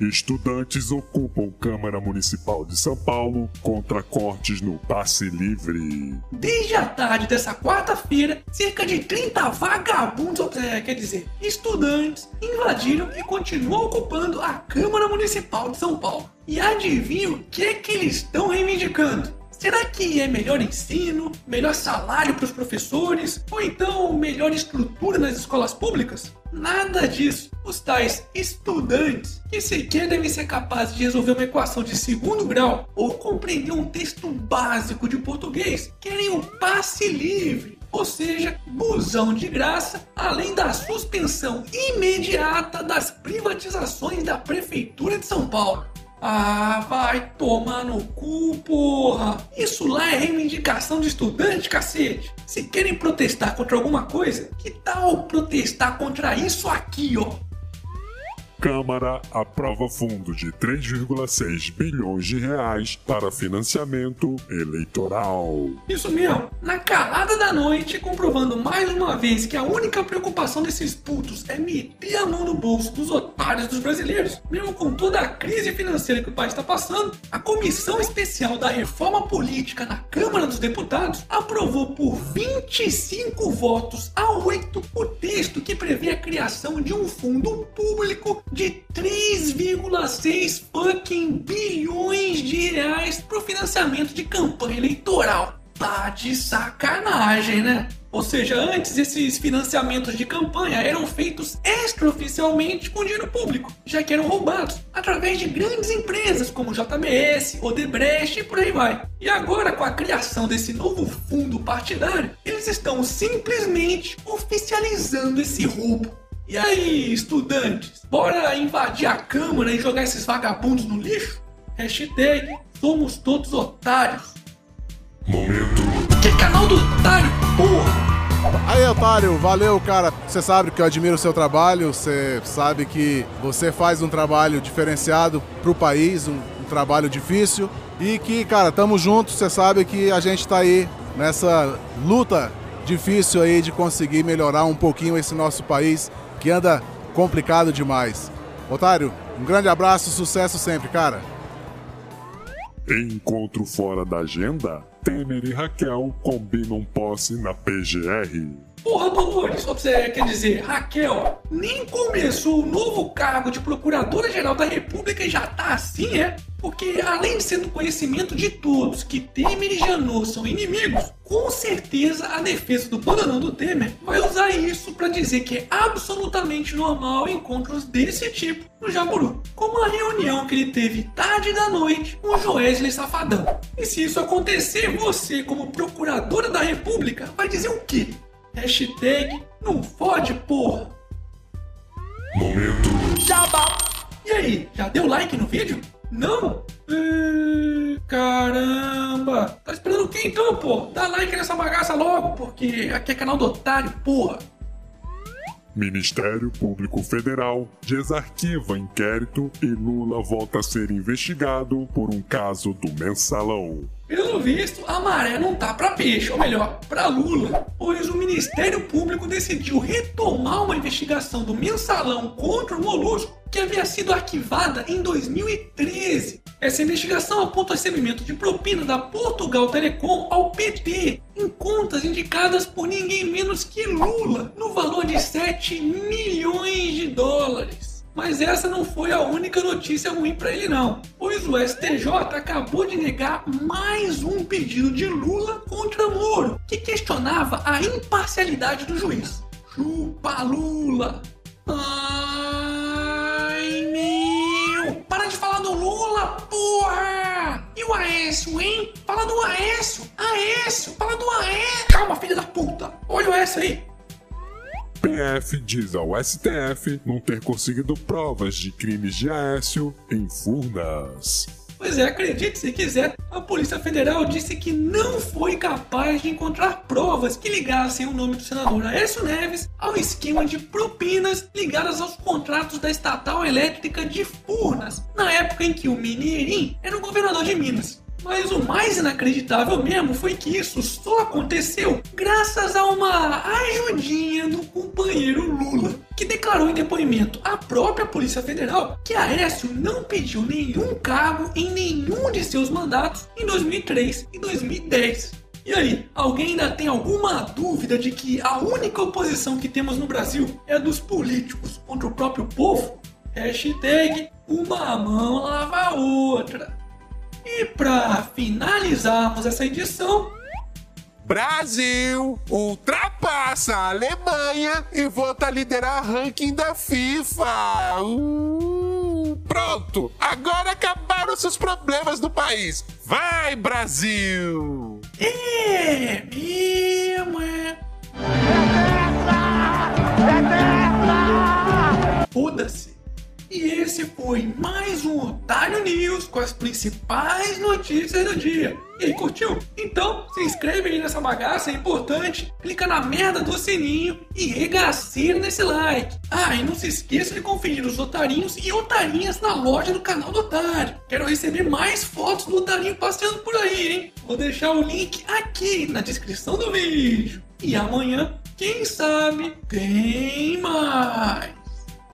Estudantes ocupam Câmara Municipal de São Paulo contra cortes no passe livre. Desde a tarde dessa quarta-feira, cerca de 30 vagabundos, é, quer dizer, estudantes, invadiram e continuam ocupando a Câmara Municipal de São Paulo. E adivinha o que é que eles estão reivindicando? Será que é melhor ensino, melhor salário para os professores ou então melhor estrutura nas escolas públicas? Nada disso. Os tais estudantes, que sequer devem ser capazes de resolver uma equação de segundo grau ou compreender um texto básico de português, querem o passe livre. Ou seja, busão de graça, além da suspensão imediata das privatizações da Prefeitura de São Paulo. Ah, vai tomar no cu, porra! Isso lá é reivindicação de estudante, cacete! Se querem protestar contra alguma coisa, que tal protestar contra isso aqui, ó? Câmara aprova fundo de 3,6 bilhões de reais para financiamento eleitoral. Isso mesmo, na calada da noite, comprovando mais uma vez que a única preocupação desses putos é meter a mão no bolso dos otários dos brasileiros. Mesmo com toda a crise financeira que o país está passando, a Comissão Especial da Reforma Política na Câmara dos Deputados aprovou por 25 votos a 8 o texto que prevê a criação de um fundo público de 3,6 fucking bilhões de reais para o financiamento de campanha eleitoral. Tá de sacanagem, né? Ou seja, antes esses financiamentos de campanha eram feitos extraoficialmente com dinheiro público, já que eram roubados através de grandes empresas como JBS, Odebrecht e por aí vai. E agora, com a criação desse novo fundo partidário, eles estão simplesmente oficializando esse roubo e aí, estudantes, bora invadir a Câmara e jogar esses vagabundos no lixo? Hashtag somos todos otários. Momento. Que canal do otário, porra! Aí, otário, valeu, cara. Você sabe que eu admiro o seu trabalho, você sabe que você faz um trabalho diferenciado pro país, um, um trabalho difícil. E que, cara, tamo juntos, você sabe que a gente tá aí nessa luta difícil aí de conseguir melhorar um pouquinho esse nosso país que anda complicado demais. Otário, um grande abraço, sucesso sempre, cara. Encontro fora da agenda? Temer e Raquel combinam posse na PGR. Porra, Dolores, você quer dizer, Raquel, nem começou o novo cargo de Procuradora-Geral da República e já tá assim, é? Porque além de ser do conhecimento de todos que Temer e Janot são inimigos, com certeza a defesa do bananão do Temer vai usar isso para dizer que é absolutamente normal encontros desse tipo no Jaburu, como a reunião que ele teve tarde da noite com o Joesley Safadão. E se isso acontecer, você, como procuradora da República, vai dizer o quê? Hashtag não fode, porra. Momento. Jabá. E aí, já deu like no vídeo? Não? Ih, caramba! Tá esperando o que então, pô? Dá like nessa bagaça logo, porque aqui é canal do otário, porra. Ministério Público Federal desarquiva inquérito e Lula volta a ser investigado por um caso do mensalão. Pelo visto, a maré não tá pra peixe, ou melhor, pra Lula, pois o Ministério Público decidiu retomar uma investigação do mensalão contra o Molusco que havia sido arquivada em 2013. Essa investigação aponta o recebimento de propina da Portugal Telecom ao PT em contas indicadas por ninguém menos que Lula, de 7 milhões de dólares. Mas essa não foi a única notícia ruim para ele não, pois o STJ acabou de negar mais um pedido de Lula contra Moro, que questionava a imparcialidade do juiz. Chupa Lula! Ai meu! Para de falar do Lula, porra! E o Aécio, hein? Fala do Aécio! Aécio! Fala do Aécio! Calma, filha da puta! Olha o Aécio aí! PF diz ao STF não ter conseguido provas de crimes de Aécio em Furnas. Pois é, acredite se quiser, a Polícia Federal disse que não foi capaz de encontrar provas que ligassem o nome do senador Aécio Neves ao esquema de propinas ligadas aos contratos da estatal elétrica de Furnas, na época em que o Mineirinho era o governador de Minas. Mas o mais inacreditável mesmo foi que isso só aconteceu graças a uma ajudinha do companheiro Lula, que declarou em depoimento à própria Polícia Federal que Aécio não pediu nenhum cargo em nenhum de seus mandatos em 2003 e 2010. E aí, alguém ainda tem alguma dúvida de que a única oposição que temos no Brasil é a dos políticos contra o próprio povo? Hashtag uma mão lava a outra. E para finalizarmos essa edição, Brasil ultrapassa a Alemanha e volta a liderar ranking da FIFA. Uh, pronto, agora acabaram seus problemas do país. Vai, Brasil! é mesmo, E esse foi mais um Otário News com as principais notícias do dia. E aí, curtiu? Então se inscreve aí nessa bagaça, é importante. Clica na merda do sininho e regaceira nesse like. Ah, e não se esqueça de conferir os otarinhos e otarinhas na loja do canal do Otário. Quero receber mais fotos do otarinho passeando por aí, hein? Vou deixar o link aqui na descrição do vídeo. E amanhã, quem sabe, tem mais.